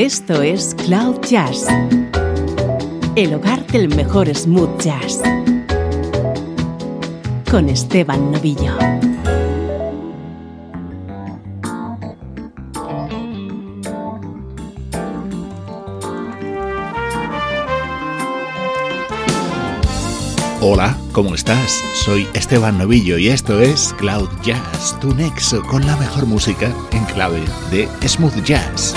Esto es Cloud Jazz, el hogar del mejor smooth jazz, con Esteban Novillo. Hola, ¿cómo estás? Soy Esteban Novillo y esto es Cloud Jazz, tu nexo con la mejor música en clave de smooth jazz.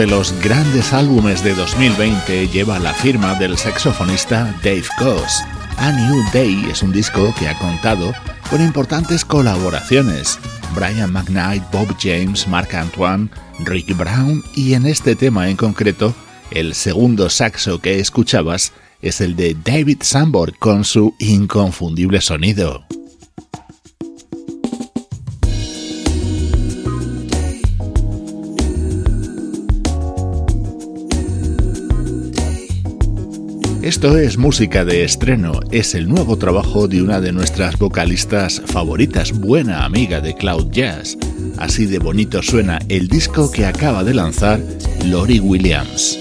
De los grandes álbumes de 2020 lleva la firma del saxofonista Dave Goss. A New Day es un disco que ha contado con importantes colaboraciones. Brian McKnight, Bob James, Mark Antoine, Rick Brown y en este tema en concreto, el segundo saxo que escuchabas es el de David Sambor con su inconfundible sonido. Esto es música de estreno, es el nuevo trabajo de una de nuestras vocalistas favoritas, buena amiga de Cloud Jazz. Así de bonito suena el disco que acaba de lanzar Lori Williams.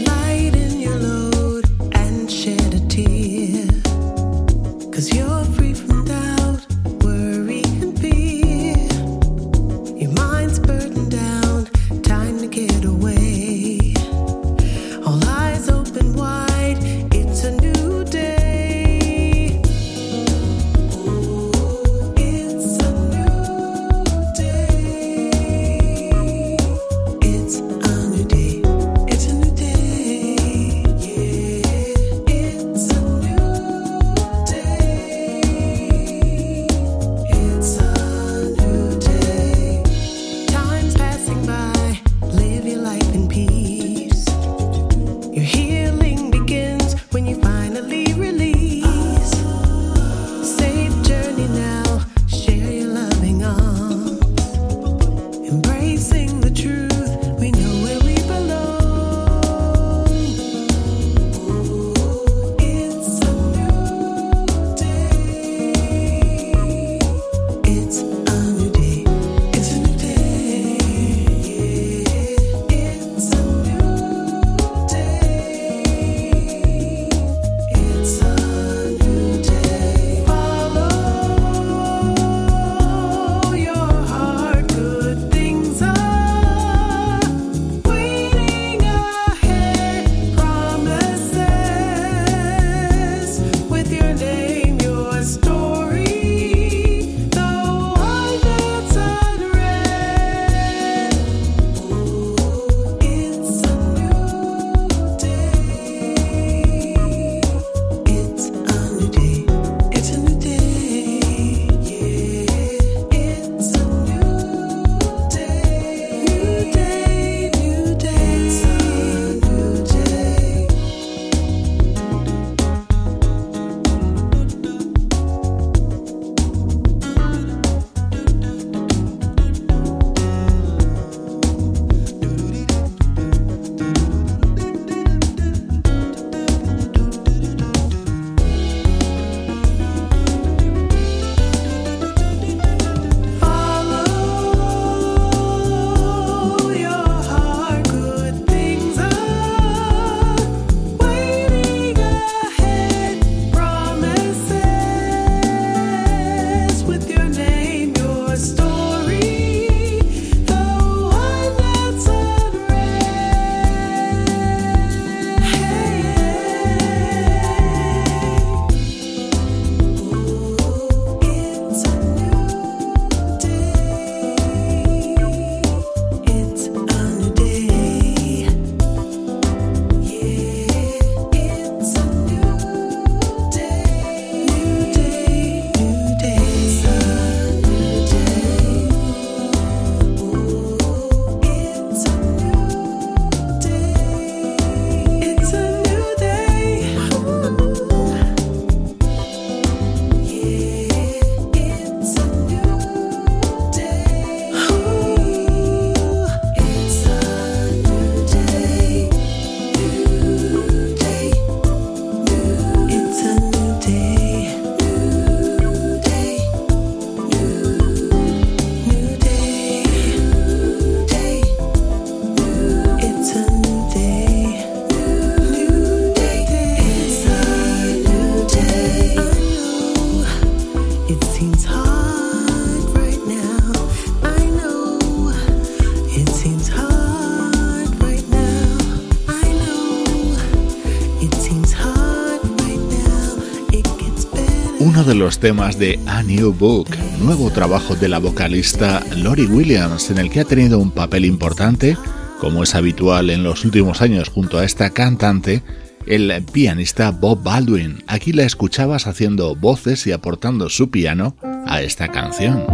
Los temas de A New Book, nuevo trabajo de la vocalista Lori Williams, en el que ha tenido un papel importante, como es habitual en los últimos años junto a esta cantante, el pianista Bob Baldwin. Aquí la escuchabas haciendo voces y aportando su piano a esta canción.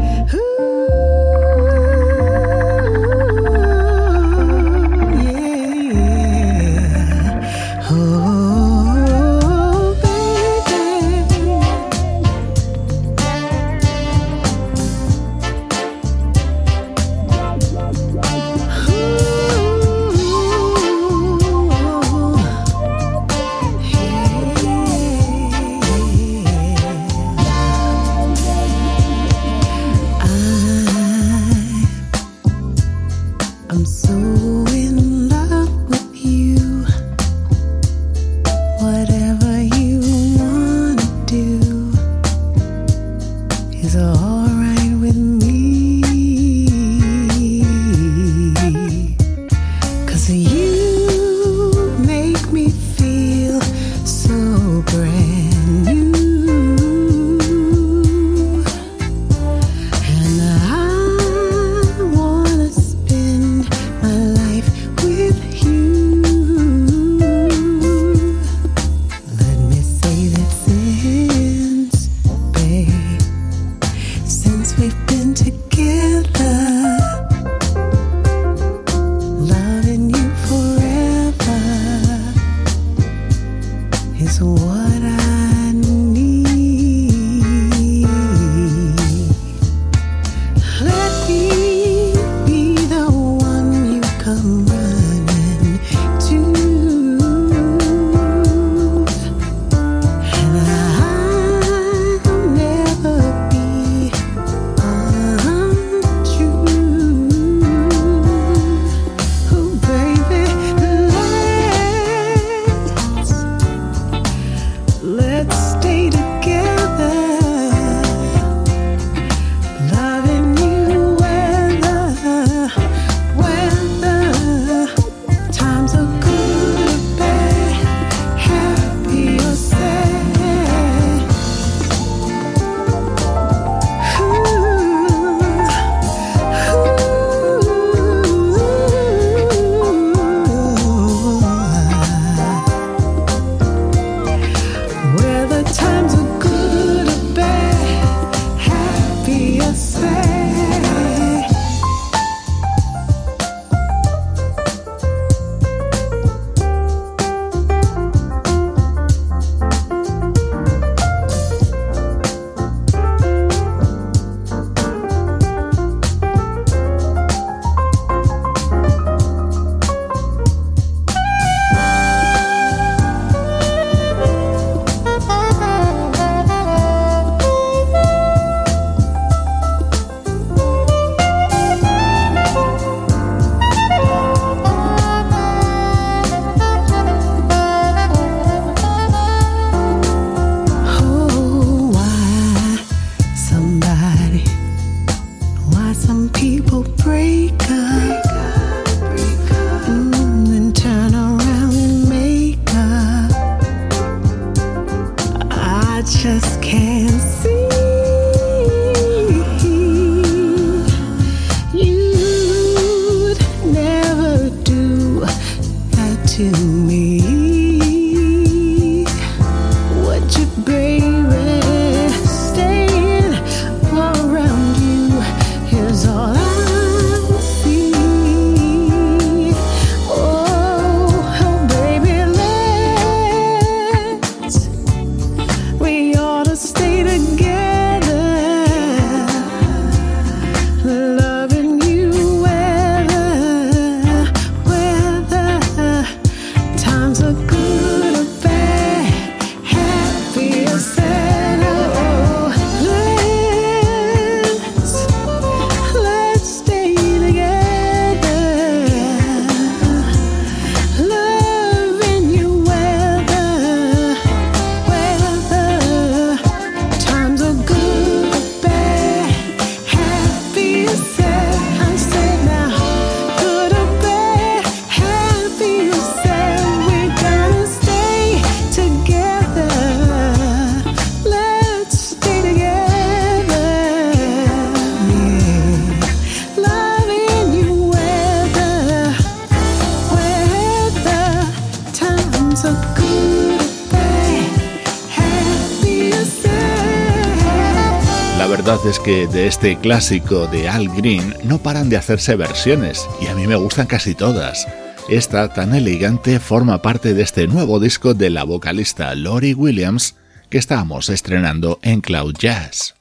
Es que de este clásico de Al Green no paran de hacerse versiones y a mí me gustan casi todas. Esta tan elegante forma parte de este nuevo disco de la vocalista Lori Williams que estamos estrenando en Cloud Jazz.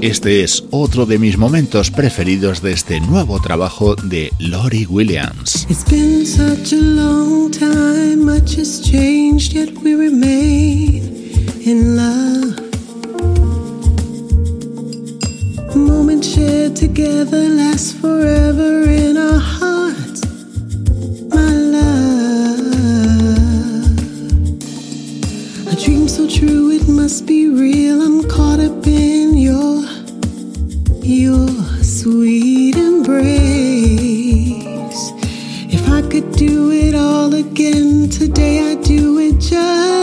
Este es otro de mis momentos preferidos de este nuevo trabajo de Lori Williams. Together forever in our so true, it must be real. I'm caught up in your your sweet embrace. If I could do it all again today, I'd do it just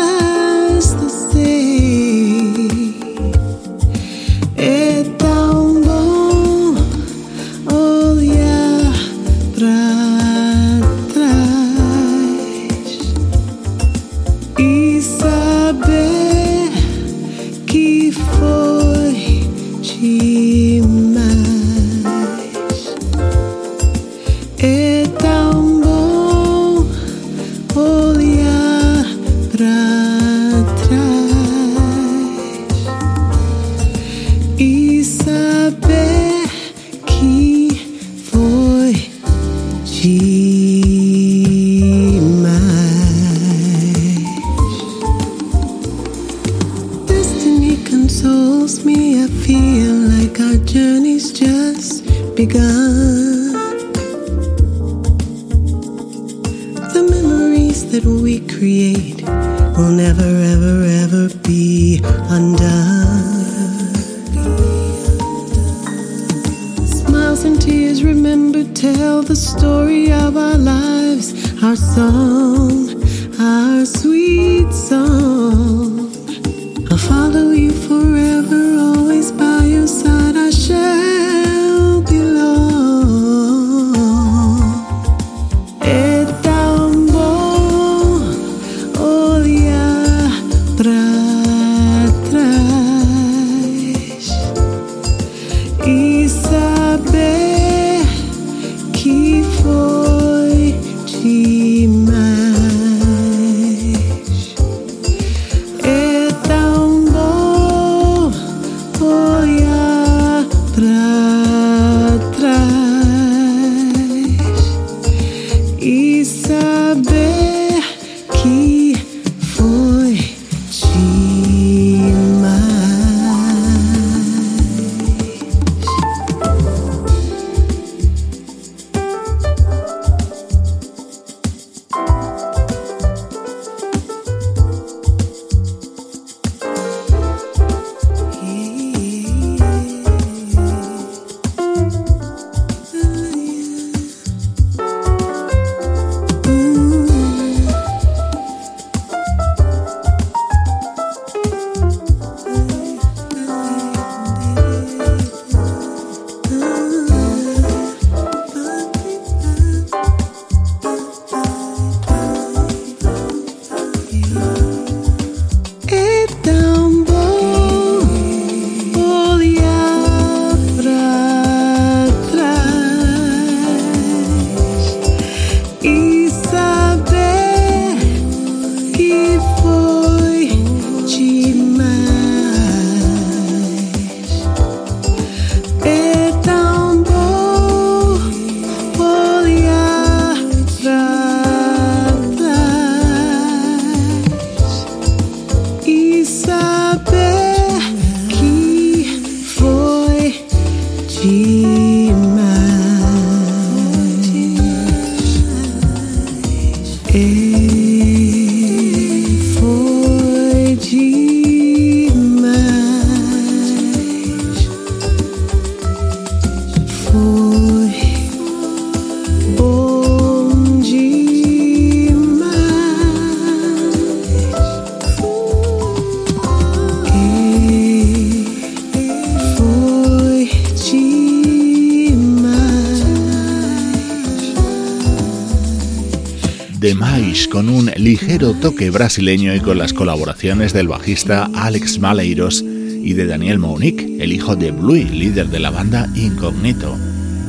toque brasileño y con las colaboraciones del bajista Alex Maleiros y de Daniel Monique, el hijo de Bluey, líder de la banda Incognito.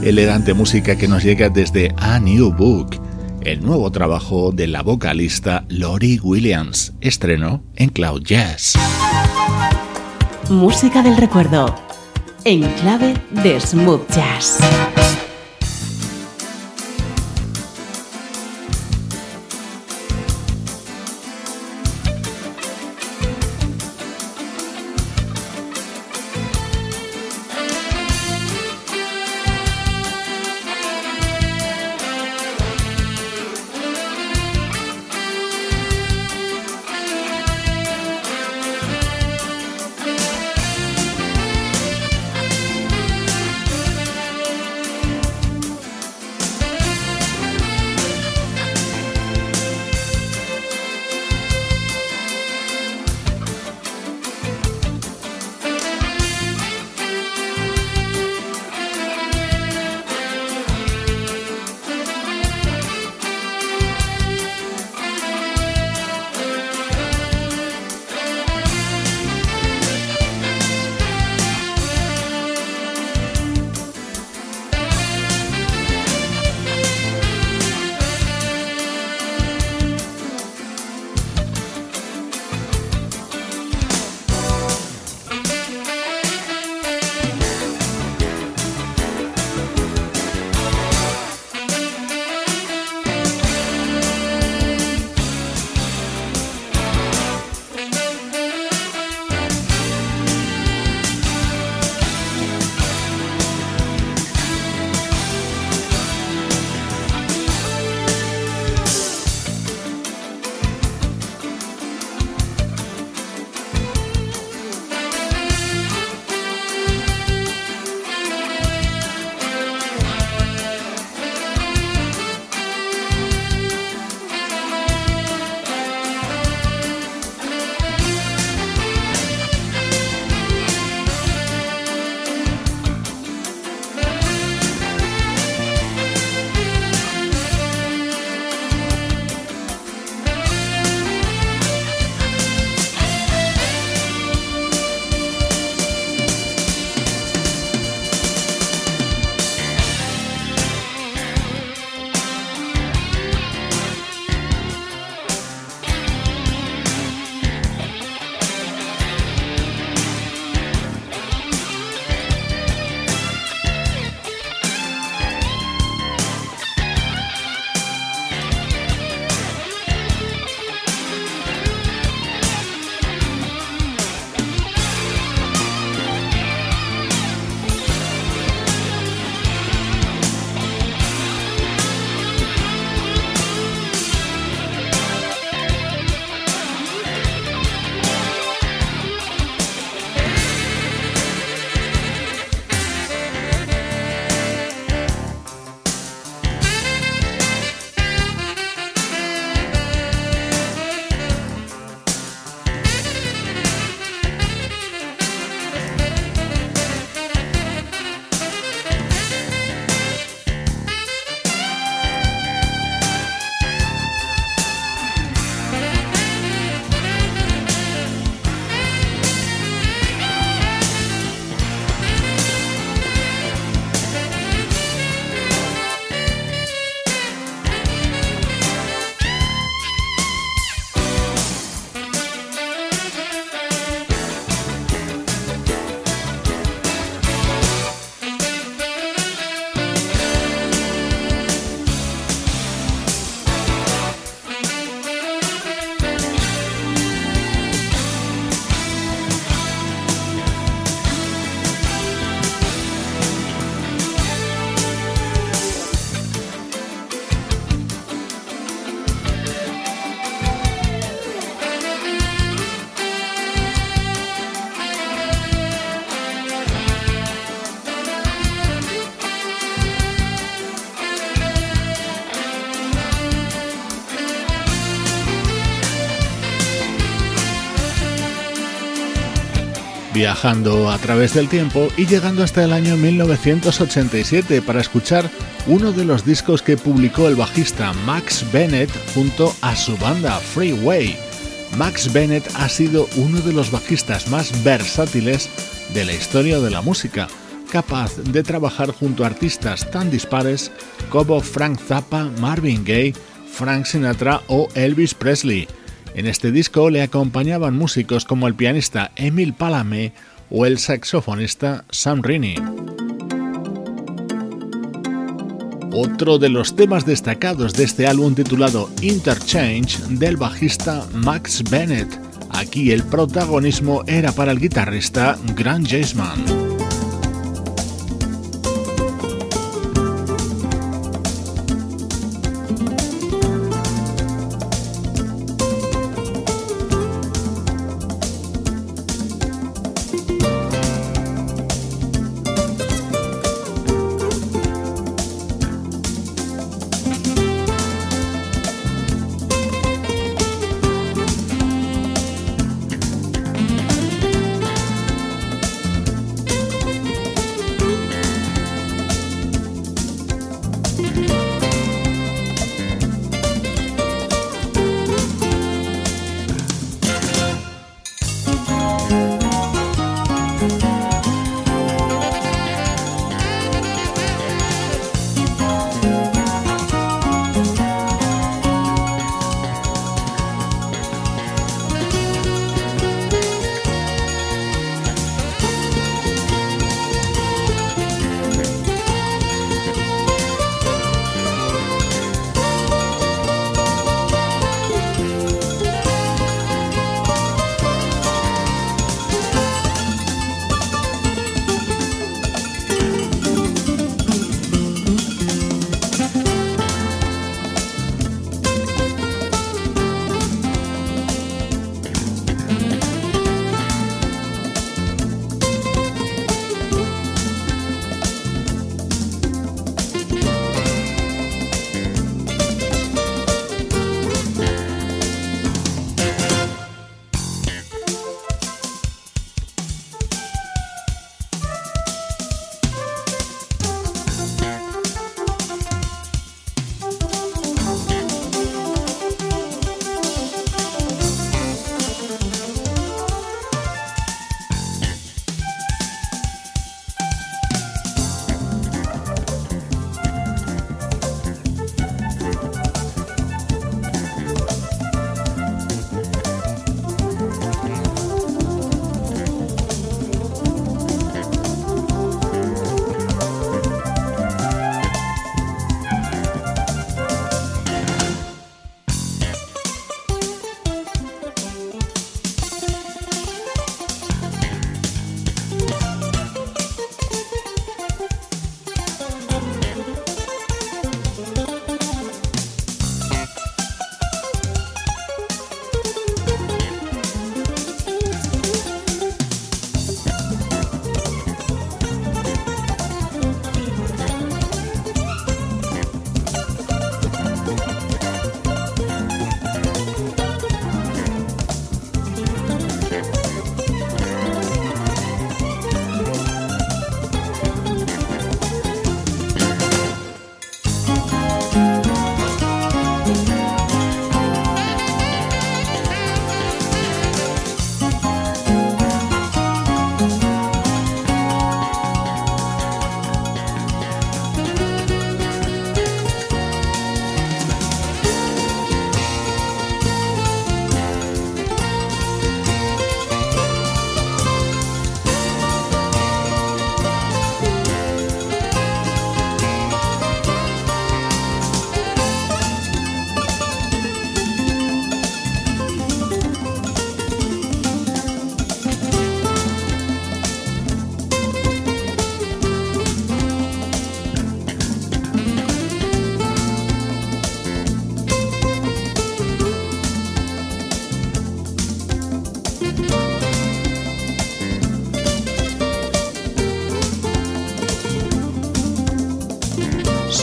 Elegante música que nos llega desde A New Book, el nuevo trabajo de la vocalista Lori Williams, estreno en Cloud Jazz. Música del recuerdo. En clave de smooth jazz. Viajando a través del tiempo y llegando hasta el año 1987 para escuchar uno de los discos que publicó el bajista Max Bennett junto a su banda Freeway. Max Bennett ha sido uno de los bajistas más versátiles de la historia de la música, capaz de trabajar junto a artistas tan dispares como Frank Zappa, Marvin Gaye, Frank Sinatra o Elvis Presley. En este disco le acompañaban músicos como el pianista Emil Palame o el saxofonista Sam Rini. Otro de los temas destacados de este álbum titulado Interchange del bajista Max Bennett. Aquí el protagonismo era para el guitarrista Grant Jaceman.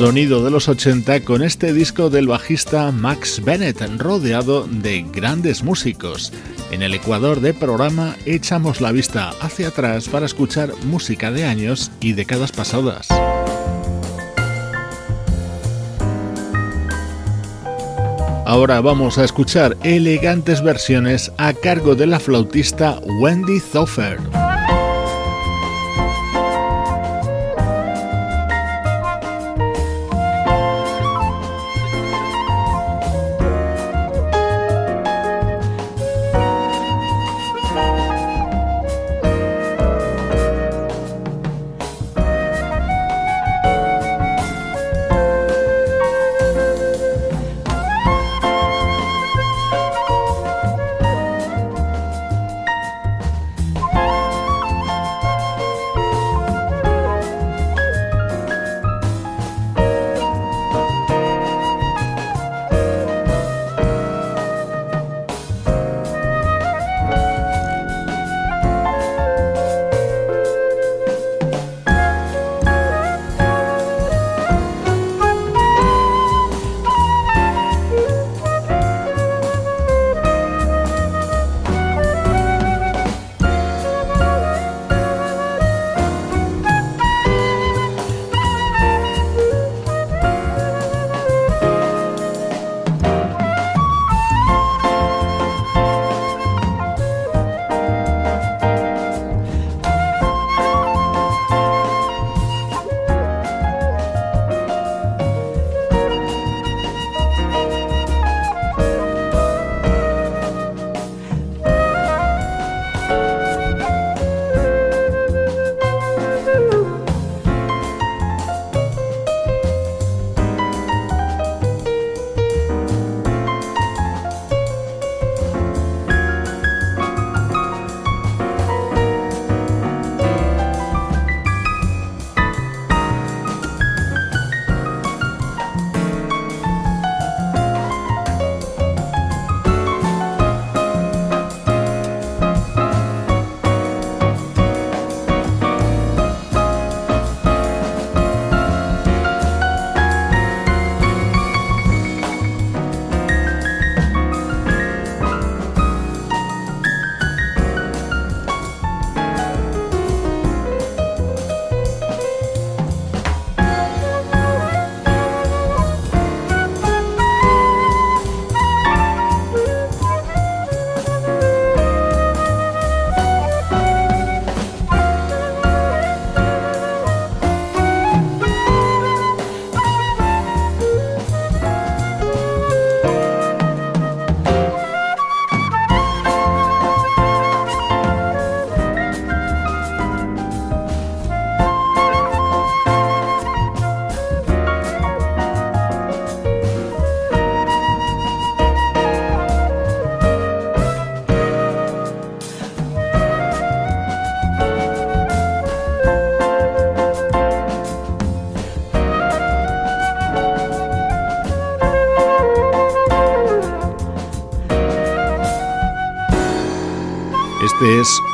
Sonido de los 80 con este disco del bajista Max Bennett rodeado de grandes músicos. En el Ecuador de programa echamos la vista hacia atrás para escuchar música de años y décadas pasadas. Ahora vamos a escuchar elegantes versiones a cargo de la flautista Wendy Zofer.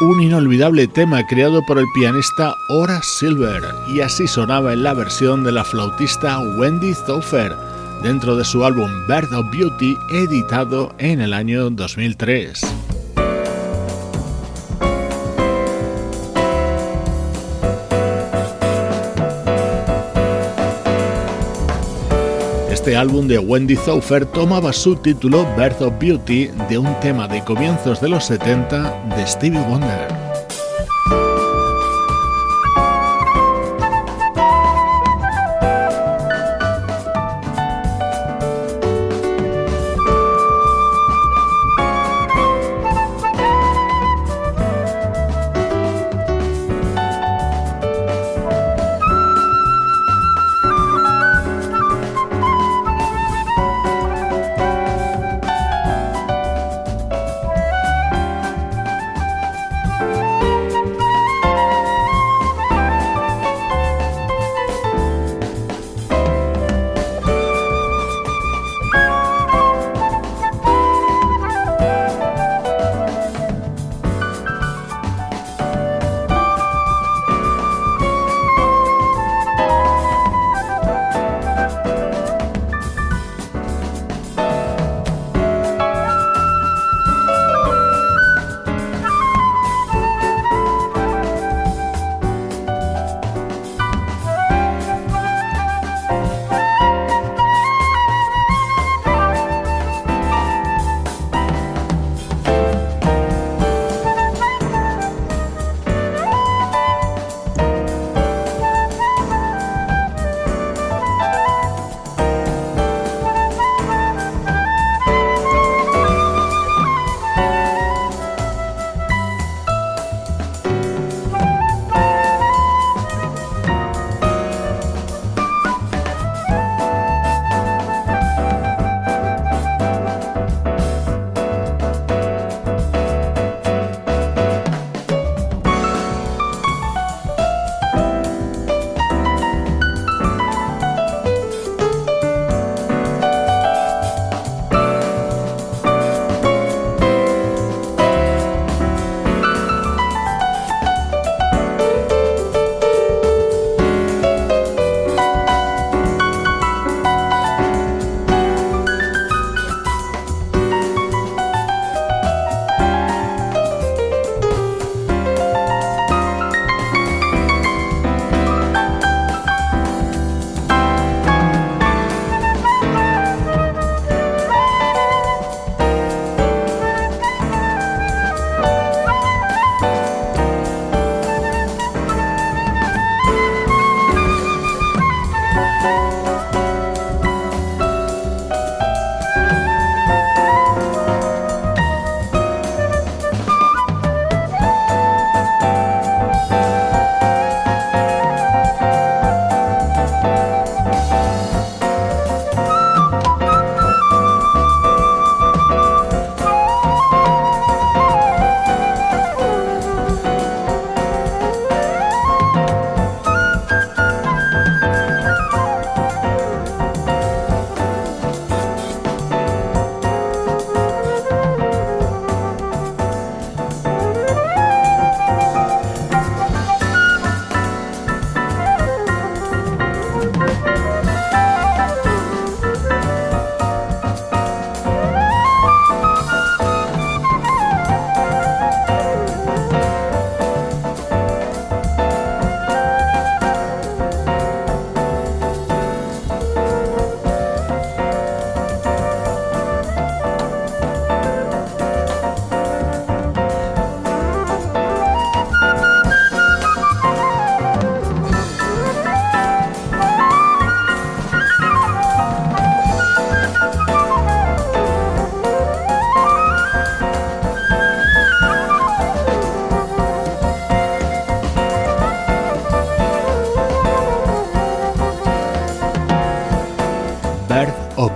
Un inolvidable tema creado por el pianista Horace Silver y así sonaba en la versión de la flautista Wendy Thofer dentro de su álbum Bird of Beauty editado en el año 2003. Este álbum de Wendy Thofer tomaba su título Birth of Beauty de un tema de comienzos de los 70 de Stevie Wonder.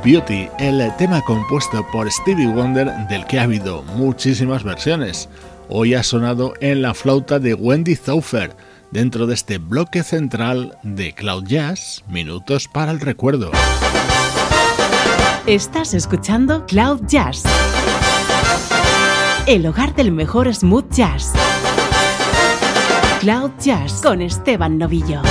Beauty, el tema compuesto por Stevie Wonder del que ha habido muchísimas versiones. Hoy ha sonado en la flauta de Wendy Zaufer, dentro de este bloque central de Cloud Jazz, Minutos para el Recuerdo. Estás escuchando Cloud Jazz, el hogar del mejor smooth jazz. Cloud Jazz con Esteban Novillo.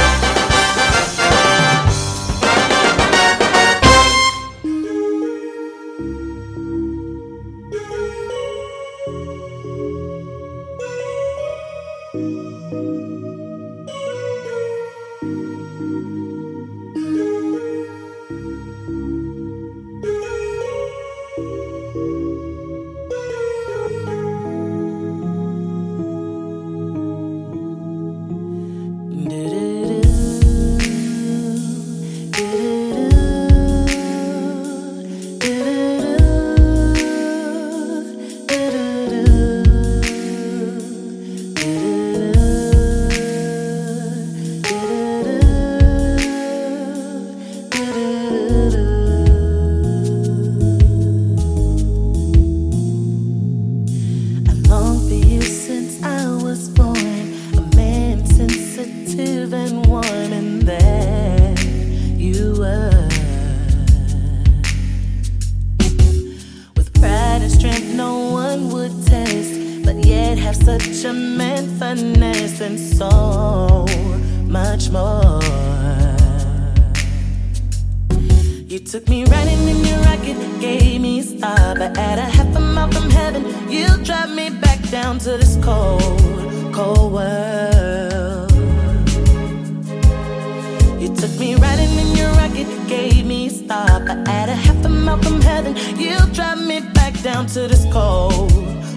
Add a half a mile from heaven, you drive me back down to this cold,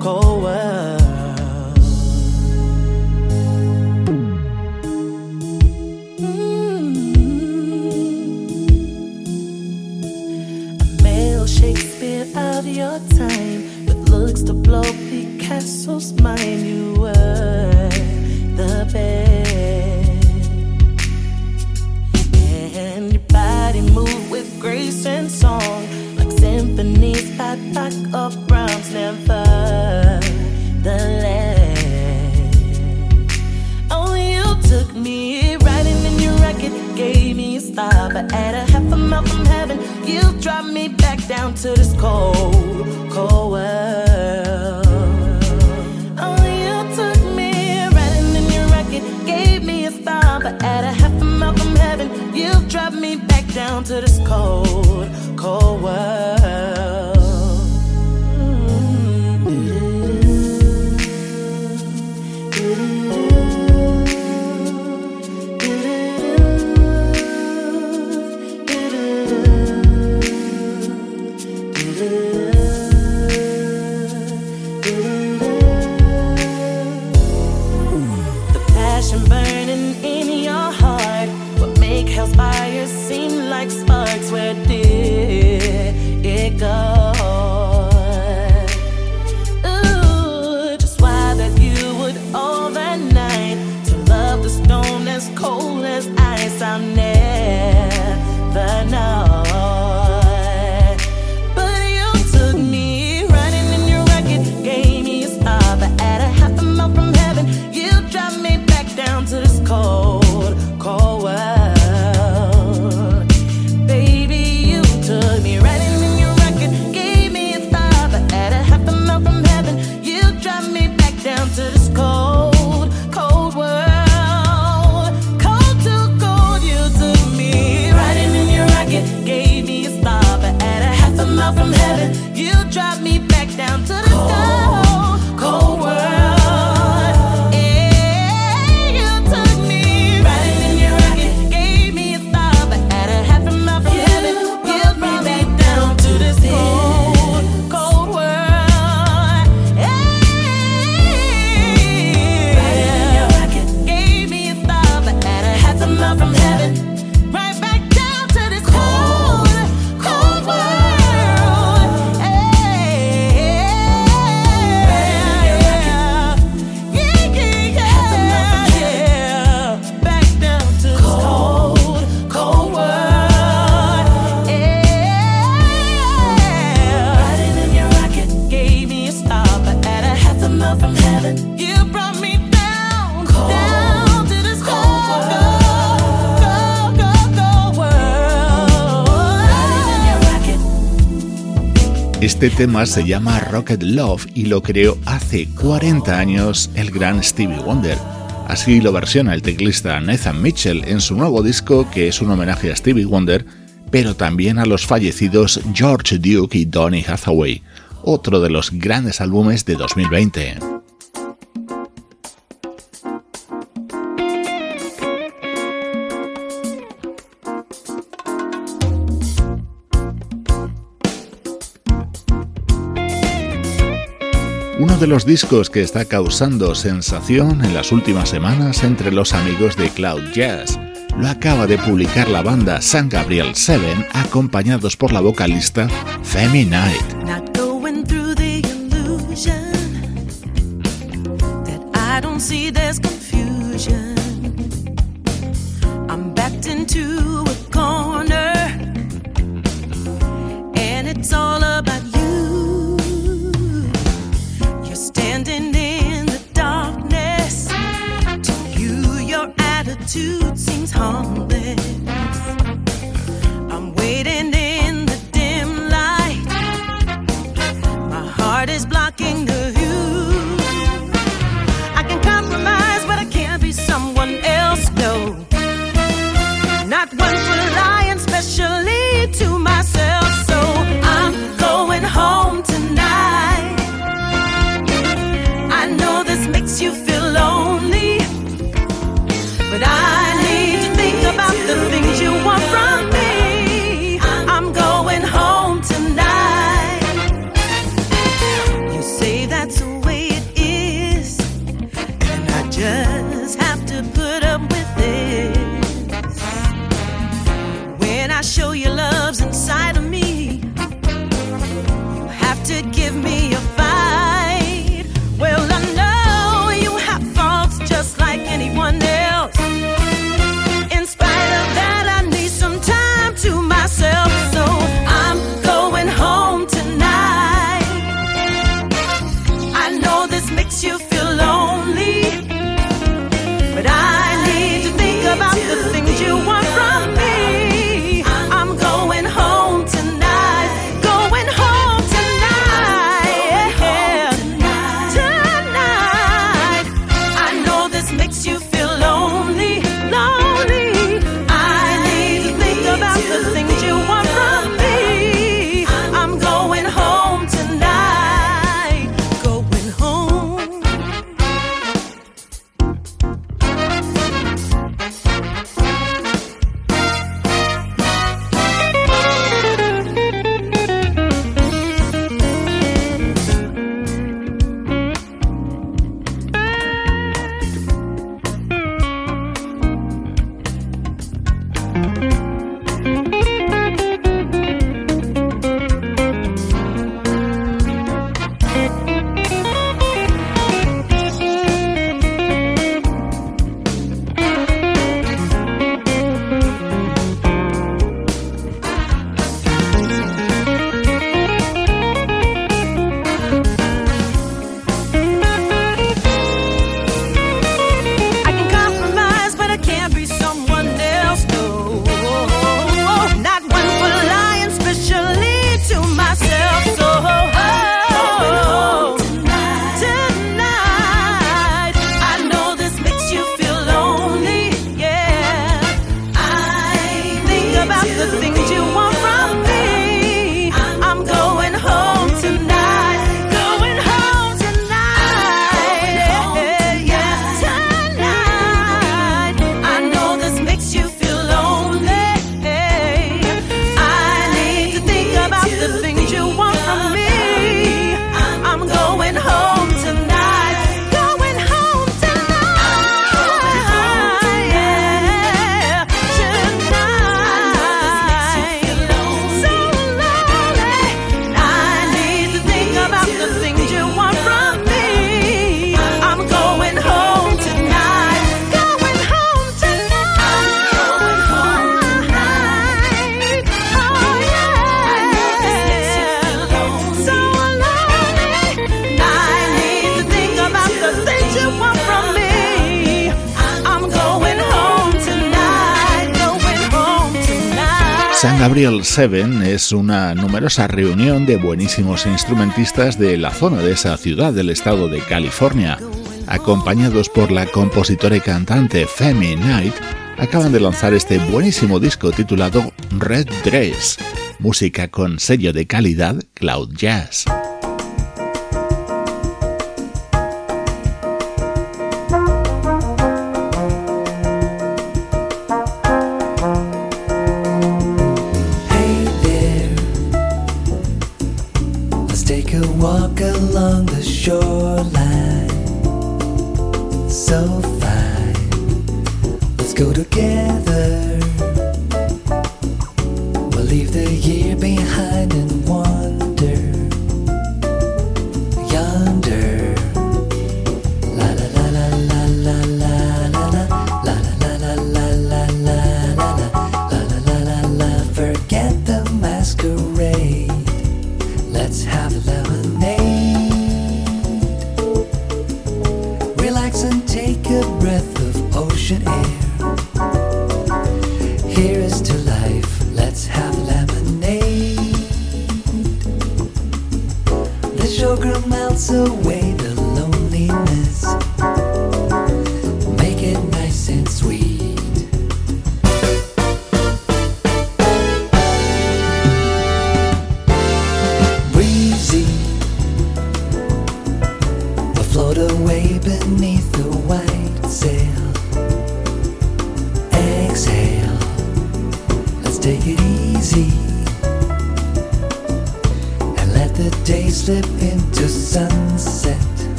cold world. Mm-hmm. Shakespeare of your time with looks to blow Picasso's mind. You black or brown's never the land. Oh, you took me riding in your racket, gave me a star, but at a half a mile from heaven, you dropped me back down to this cold, cold world. Oh, you took me riding in your racket, gave me a star, but at a half a mile from heaven, you dropped me back down to this cold, cold world. Este tema se llama Rocket Love y lo creó hace 40 años el gran Stevie Wonder. Así lo versiona el teclista Nathan Mitchell en su nuevo disco que es un homenaje a Stevie Wonder, pero también a los fallecidos George Duke y Donny Hathaway, otro de los grandes álbumes de 2020. De los discos que está causando sensación en las últimas semanas entre los amigos de Cloud Jazz. Lo acaba de publicar la banda San Gabriel 7 acompañados por la vocalista Femi Night. 7 es una numerosa reunión de buenísimos instrumentistas de la zona de esa ciudad del estado de California. Acompañados por la compositora y cantante Femi Knight, acaban de lanzar este buenísimo disco titulado Red Dress, música con sello de calidad Cloud Jazz.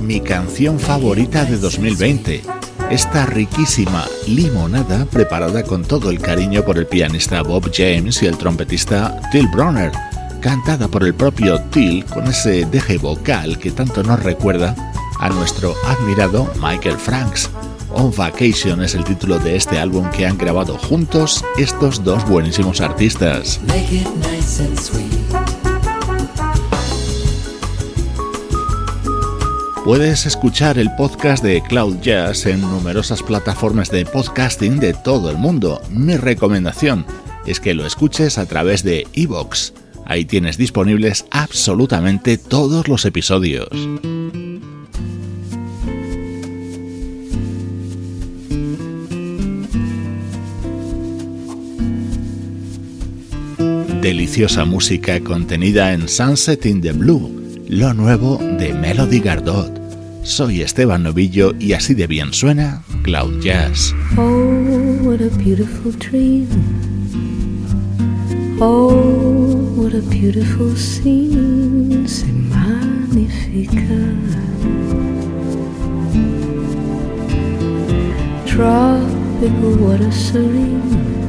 Mi canción favorita de 2020. Esta riquísima limonada preparada con todo el cariño por el pianista Bob James y el trompetista Till Bronner, cantada por el propio Till con ese deje vocal que tanto nos recuerda a nuestro admirado Michael Franks. On Vacation es el título de este álbum que han grabado juntos estos dos buenísimos artistas. Puedes escuchar el podcast de Cloud Jazz en numerosas plataformas de podcasting de todo el mundo. Mi recomendación es que lo escuches a través de iVoox. Ahí tienes disponibles absolutamente todos los episodios. Deliciosa música contenida en Sunset in the Blue lo nuevo de Melody Gardot. Soy Esteban Novillo y así de bien suena Cloud Jazz. Oh, what a beautiful dream. Oh, what a beautiful scene. Se magnifica. Tropical water serene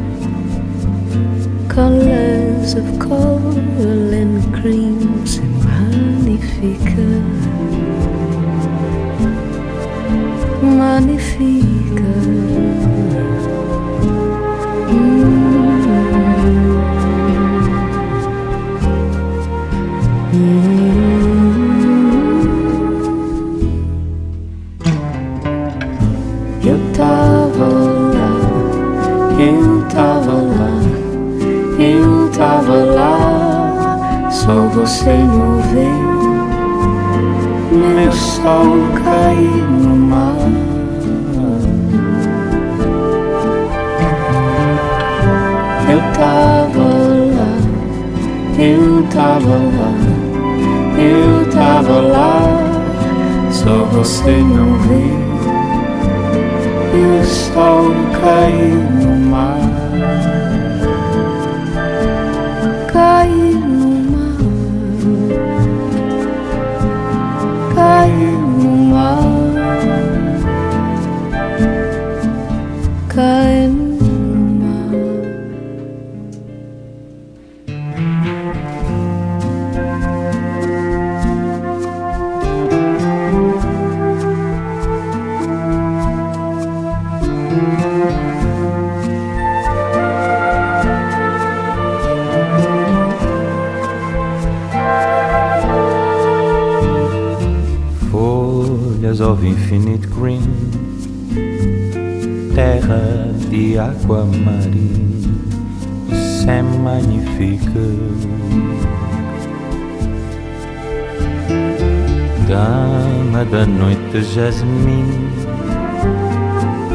colors of coral and creams and magnifica, magnifica. Hum. eu -hmm. lá, só você me meu sol cair no mar. Eu tava lá, eu tava lá, eu tava lá, só você não vê meu sol cair água marinha, c'est magnifique. Dama da noite, jasmim,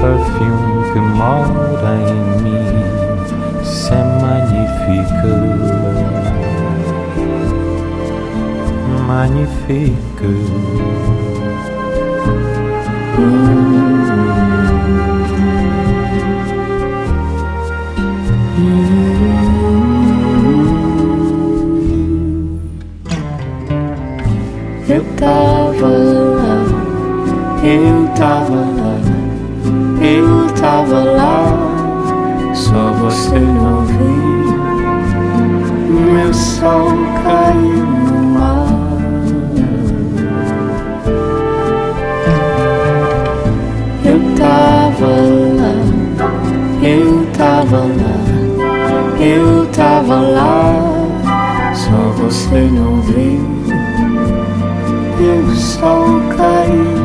perfume que mora em mim, c'est magnifique. Magnifique. Eu tava lá, só você não viu meu sol cair no mar. tava lá, eu tava lá, eu tava lá, só você não viu, o sol caiu